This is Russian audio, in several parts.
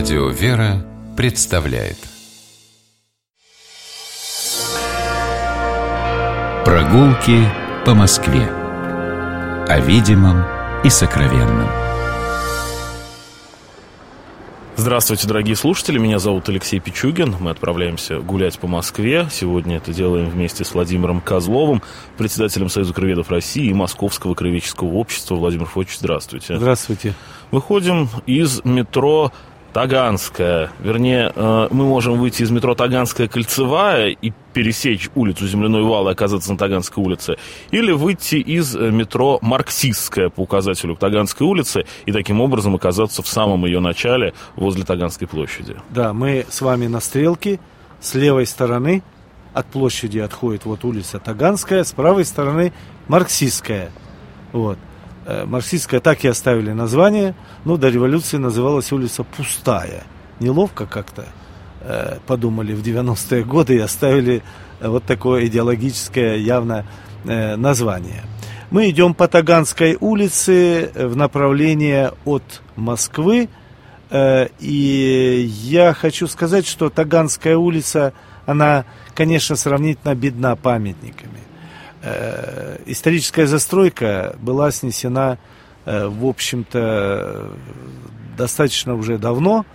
Радио «Вера» представляет Прогулки по Москве О видимом и сокровенном Здравствуйте, дорогие слушатели, меня зовут Алексей Пичугин. Мы отправляемся гулять по Москве. Сегодня это делаем вместе с Владимиром Козловым, председателем Союза краеведов России и Московского краеведческого общества. Владимир Фотич, здравствуйте. Здравствуйте. Выходим из метро Таганская. Вернее, э, мы можем выйти из метро Таганская кольцевая и пересечь улицу Земляной вал и оказаться на Таганской улице. Или выйти из э, метро Марксистская по указателю Таганской улице и таким образом оказаться в самом ее начале возле Таганской площади. Да, мы с вами на стрелке. С левой стороны от площади отходит вот улица Таганская, с правой стороны Марксистская. Вот. Э, марксистская так и оставили название, но до революции называлась улица Пустая. Неловко как-то э, подумали в 90-е годы и оставили э, вот такое идеологическое явно название. Мы идем по Таганской улице в направлении от Москвы. И я хочу сказать, что Таганская улица, она, конечно, сравнительно бедна памятниками. Э, историческая застройка была снесена, э, в общем-то, достаточно уже давно,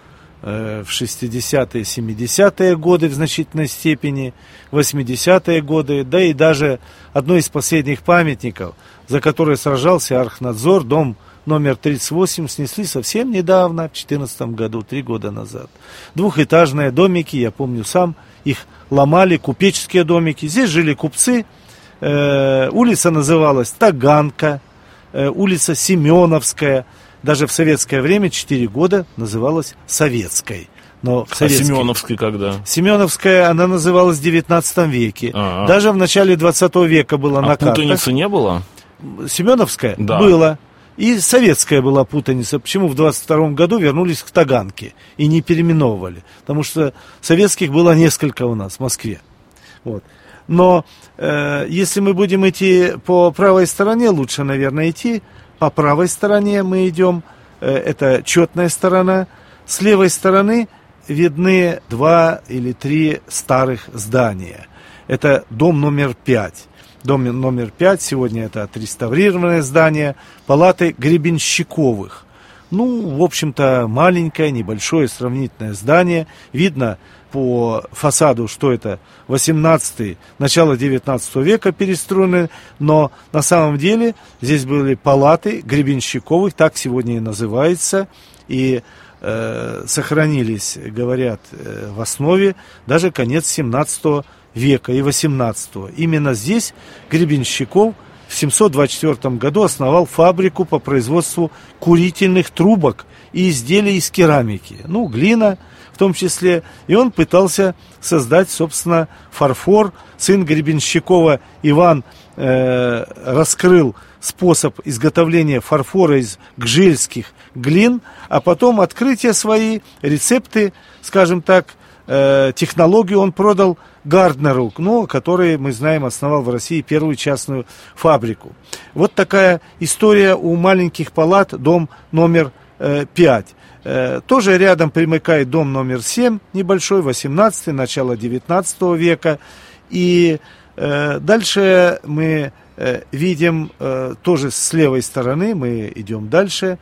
э, в 60-е, 70-е годы в значительной степени, 80-е годы, да и даже одно из последних памятников, за который сражался Архнадзор, дом номер 38, снесли совсем недавно, в 2014 году, три года назад. Двухэтажные домики, я помню сам, их ломали, купеческие домики. Здесь жили купцы, Э, улица называлась Таганка, э, улица Семеновская. Даже в советское время 4 года называлась Советской. Но а Семеновской когда? Семеновская, она называлась в 19 веке. А-а. Даже в начале 20 века была а на картах. путаницы не было? Семеновская? Да. Было. И советская была путаница. Почему в 22 году вернулись к Таганке и не переименовывали? Потому что советских было несколько у нас в Москве. Вот. Но э, если мы будем идти по правой стороне, лучше, наверное, идти. По правой стороне мы идем, э, это четная сторона. С левой стороны видны два или три старых здания. Это дом номер пять. Дом номер пять, сегодня это отреставрированное здание палаты Гребенщиковых. Ну, в общем-то, маленькое, небольшое сравнительное здание. Видно по фасаду, что это 18 начало 19 века перестроены, но на самом деле здесь были палаты Гребенщиковых, так сегодня и называется, и э, сохранились, говорят, э, в основе даже конец 17 века и 18. Именно здесь Гребенщиков в 724 году основал фабрику по производству курительных трубок и изделий из керамики, ну, глина в том числе. И он пытался создать, собственно, фарфор. Сын Гребенщикова Иван э, раскрыл способ изготовления фарфора из гжельских глин, а потом открытия свои, рецепты, скажем так, э, технологию он продал Гарднеру, ну, который, мы знаем, основал в России первую частную фабрику. Вот такая история у маленьких палат, дом номер э, 5. Э, тоже рядом примыкает дом номер 7, небольшой, 18 начало 19 века. И э, дальше мы э, видим, э, тоже с левой стороны, мы идем дальше,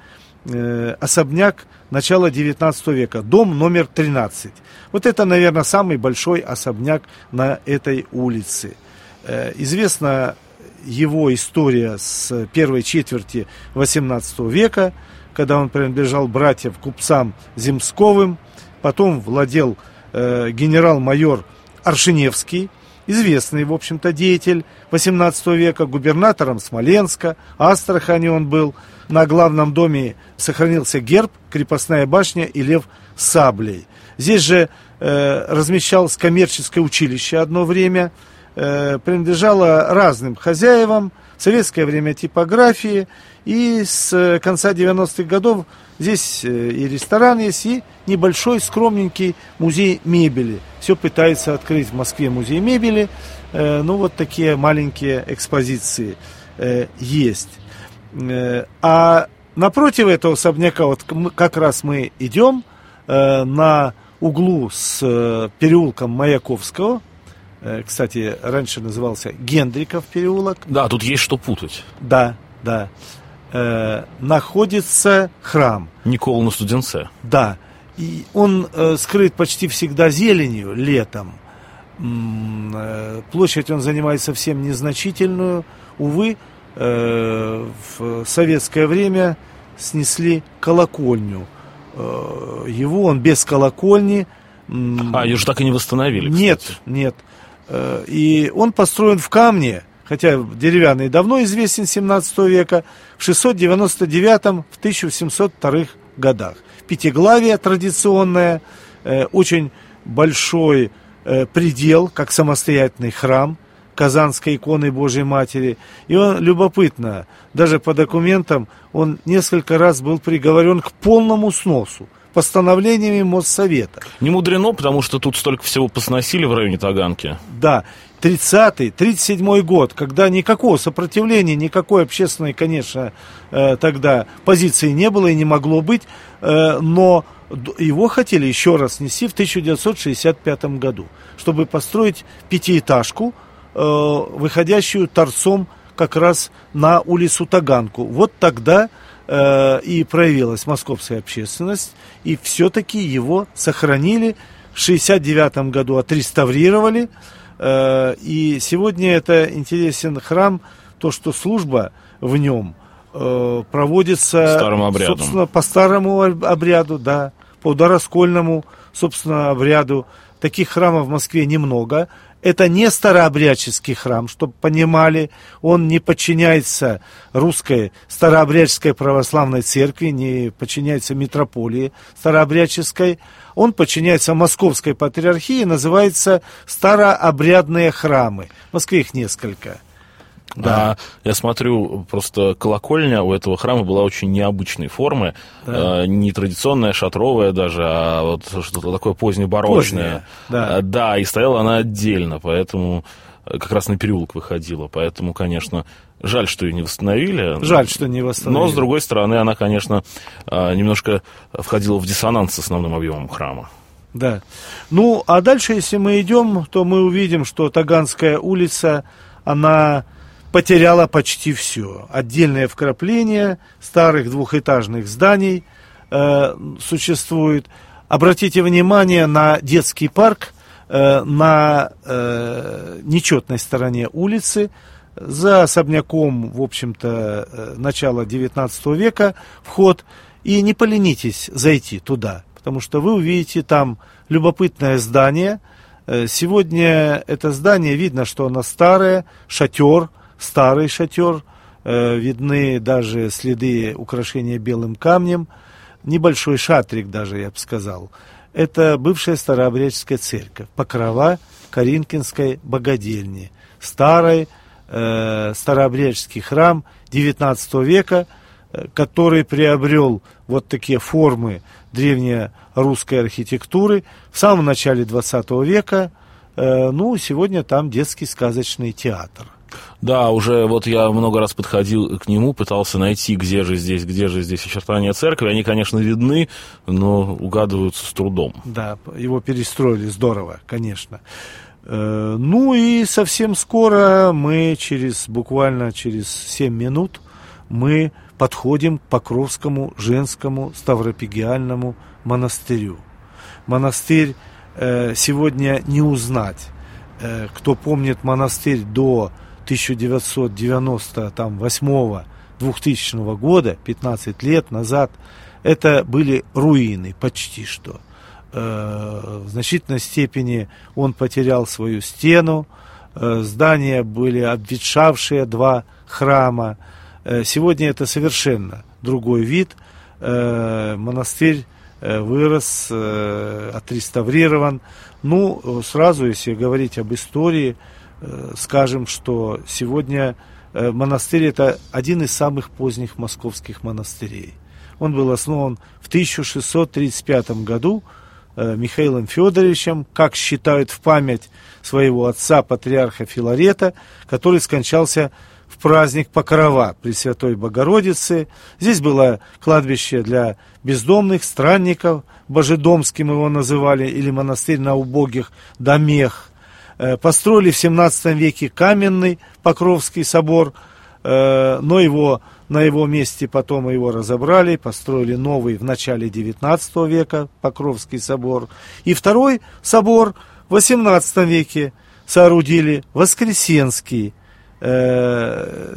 э, особняк начала 19 века, дом номер 13. Вот это, наверное, самый большой особняк на этой улице. Э, известна его история с первой четверти 18 века, когда он принадлежал братьям купцам Земсковым, потом владел э, генерал-майор Аршиневский, известный, в общем-то, деятель 18 века, губернатором Смоленска, Астрахани он был. На главном доме сохранился герб, крепостная башня и лев с саблей. Здесь же э, размещалось коммерческое училище одно время, э, принадлежало разным хозяевам, в советское время типографии, и с конца 90-х годов здесь э, и ресторан есть, и небольшой скромненький музей мебели. Все пытается открыть в Москве музей мебели, э, ну вот такие маленькие экспозиции э, есть. А напротив этого особняка, вот как раз мы идем, на углу с переулком Маяковского, кстати, раньше назывался Гендриков переулок. Да, тут есть что путать. Да, да. находится храм. Никола на Студенце. Да. И он скрыт почти всегда зеленью летом. площадь он занимает совсем незначительную. Увы, Э, в советское время снесли колокольню. Э, его он без колокольни. А, ее же так и не восстановили. Кстати. Нет, нет. Э, и он построен в камне, хотя деревянный давно известен 17 века, в 699 в 1702 годах. Пятиглавие традиционное, очень большой предел, как самостоятельный храм, Казанской иконы Божьей Матери. И он любопытно, даже по документам, он несколько раз был приговорен к полному сносу постановлениями Моссовета. Не мудрено, потому что тут столько всего посносили в районе Таганки. Да, 30-й, 37-й год, когда никакого сопротивления, никакой общественной, конечно, э, тогда позиции не было и не могло быть, э, но его хотели еще раз снести в 1965 году, чтобы построить пятиэтажку, Э, выходящую торцом как раз на улицу Таганку. Вот тогда э, и проявилась московская общественность, и все-таки его сохранили. В 69 году отреставрировали. Э, и сегодня это интересен храм, то, что служба в нем э, проводится Старым собственно, по старому обряду, да, по дороскольному, собственно, обряду. Таких храмов в Москве немного. Это не старообрядческий храм, чтобы понимали, он не подчиняется русской старообрядческой православной церкви, не подчиняется митрополии старообрядческой, он подчиняется московской патриархии, называется старообрядные храмы. В Москве их несколько. Да. А, я смотрю, просто колокольня у этого храма была очень необычной формы, да. э, не традиционная, шатровая даже, а вот что-то такое позднебарочное. да. Э, да, и стояла она отдельно, поэтому э, как раз на переулок выходила, поэтому, конечно, жаль, что ее не восстановили. Жаль, что не восстановили. Но, с другой стороны, она, конечно, немножко входила в диссонанс с основным объемом храма. Да. Ну, а дальше, если мы идем, то мы увидим, что Таганская улица, она потеряла почти все. Отдельные вкрапления старых двухэтажных зданий э, существует. Обратите внимание на детский парк э, на э, нечетной стороне улицы. За особняком, в общем-то, э, начала 19 века вход. И не поленитесь зайти туда, потому что вы увидите там любопытное здание. Э, сегодня это здание, видно, что оно старое, шатер – старый шатер, э, видны даже следы украшения белым камнем, небольшой шатрик даже, я бы сказал. Это бывшая старообрядческая церковь, покрова Каринкинской богадельни, старый э, старообрядческий храм XIX века, э, который приобрел вот такие формы древнерусской архитектуры в самом начале XX века. Э, ну, сегодня там детский сказочный театр. Да, уже вот я много раз подходил к нему, пытался найти, где же здесь, где же здесь очертания церкви. Они, конечно, видны, но угадываются с трудом. Да, его перестроили здорово, конечно. Э, ну и совсем скоро мы через, буквально через 7 минут, мы подходим к Покровскому женскому ставропигиальному монастырю. Монастырь э, сегодня не узнать. Э, кто помнит монастырь до 1998-2000 года, 15 лет назад, это были руины почти что. Э, в значительной степени он потерял свою стену, э, здания были обветшавшие, два храма. Э, сегодня это совершенно другой вид. Монастырь вырос, отреставрирован. Ну, сразу, если говорить об истории, скажем, что сегодня э, монастырь это один из самых поздних московских монастырей. Он был основан в 1635 году э, Михаилом Федоровичем, как считают в память своего отца, патриарха Филарета, который скончался в праздник Покрова Пресвятой Богородицы. Здесь было кладбище для бездомных, странников, Божедомским его называли, или монастырь на убогих домех. Э, построили в 17 веке каменный Покровский собор, э, но его, на его месте потом его разобрали, построили новый в начале 19 века Покровский собор. И второй собор в 18 веке соорудили Воскресенский, э,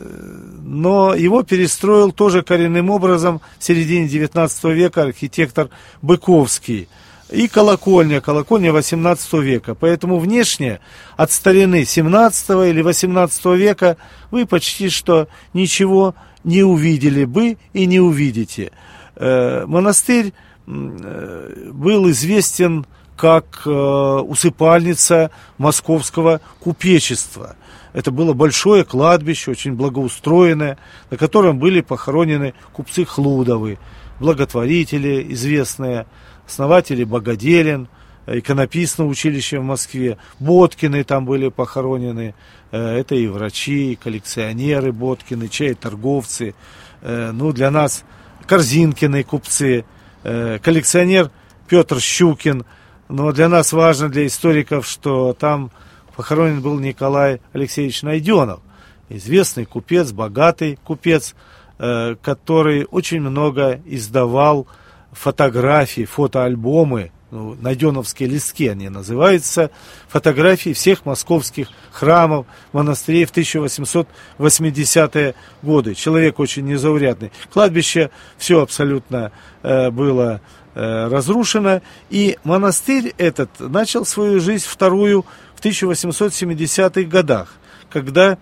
но его перестроил тоже коренным образом в середине 19 века архитектор Быковский – и колокольня, колокольня 18 века. Поэтому внешне от старины 17 или 18 века вы почти что ничего не увидели бы и не увидите. Э, монастырь э, был известен как э, усыпальница московского купечества. Это было большое кладбище, очень благоустроенное, на котором были похоронены купцы Хлудовы, благотворители известные, основатели Богоделин, иконописное училище в Москве, Боткины там были похоронены, э, это и врачи, и коллекционеры Боткины, чай торговцы, э, ну для нас Корзинкины купцы, э, коллекционер Петр Щукин, но для нас важно, для историков, что там похоронен был Николай Алексеевич Найденов, известный купец, богатый купец, который очень много издавал фотографии, фотоальбомы, ну, найденовские листки они называются, фотографии всех московских храмов, монастырей в 1880-е годы. Человек очень незаурядный. Кладбище все абсолютно э, было э, разрушено, и монастырь этот начал свою жизнь вторую в 1870-х годах, когда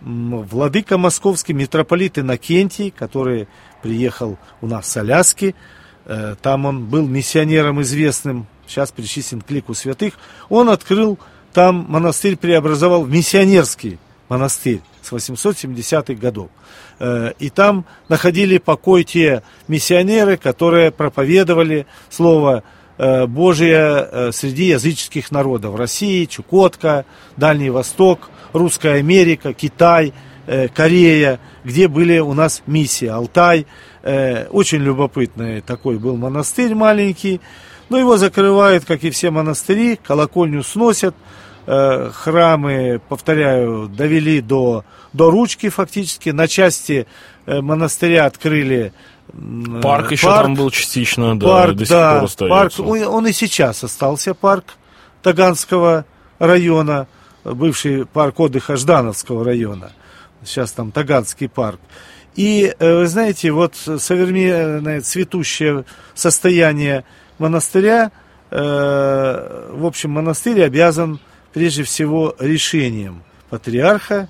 владыка московский митрополит Иннокентий, который приехал у нас с Аляски, там он был миссионером известным, сейчас причислен к лику святых, он открыл там монастырь, преобразовал в миссионерский монастырь с 870-х годов. Э, и там находили покой те миссионеры, которые проповедовали Слово э, Божие среди языческих народов. России, Чукотка, Дальний Восток, Русская Америка, Китай, Корея, где были у нас миссии, Алтай – Э, очень любопытный такой был монастырь маленький. Но его закрывают, как и все монастыри, колокольню сносят. Э, храмы, повторяю, довели до, до ручки фактически. На части э, монастыря открыли Парк еще парк, там был частично, да, парк, до сих да, пор остается. Парк, он, он и сейчас остался, парк Таганского района, бывший парк отдыха Ждановского района. Сейчас там Таганский парк. И, э, вы знаете, вот современное цветущее состояние монастыря, э, в общем, монастырь обязан прежде всего решением патриарха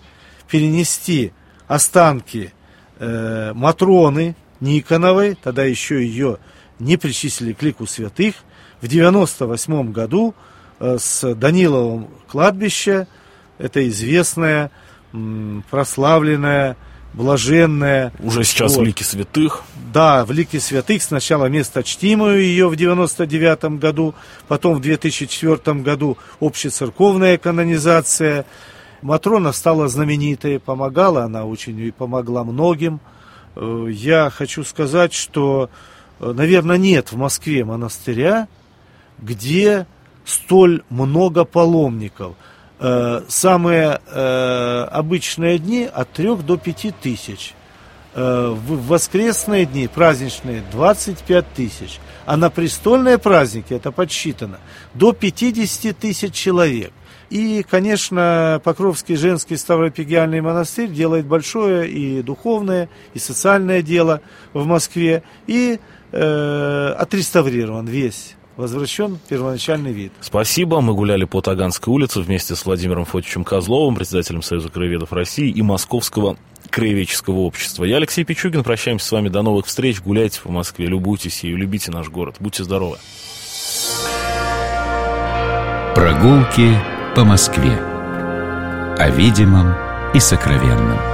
перенести останки э, Матроны Никоновой, тогда еще ее не причислили к лику святых, в 98 году с Даниловым кладбища, это известная, прославленная блаженная. Уже сейчас вот. в лике святых. Да, в лике святых. Сначала место чтимую ее в 99 году, потом в 2004 году общецерковная канонизация. Матрона стала знаменитой, помогала она очень и помогла многим. Э, я хочу сказать, что, э, наверное, нет в Москве монастыря, где столь много паломников – Э, самые э, обычные дни от 3 до 5 тысяч. Э, в воскресные дни, праздничные, 25 тысяч. А на престольные праздники, это подсчитано, до 50 тысяч человек. И, конечно, Покровский женский Ставропигиальный монастырь делает большое и духовное, и социальное дело в Москве. И э, отреставрирован весь возвращен первоначальный вид. Спасибо. Мы гуляли по Таганской улице вместе с Владимиром Фотичем Козловым, председателем Союза краеведов России и Московского краеведческого общества. Я Алексей Пичугин. Прощаемся с вами. До новых встреч. Гуляйте по Москве, любуйтесь ею, любите наш город. Будьте здоровы. Прогулки по Москве. О видимом и сокровенном.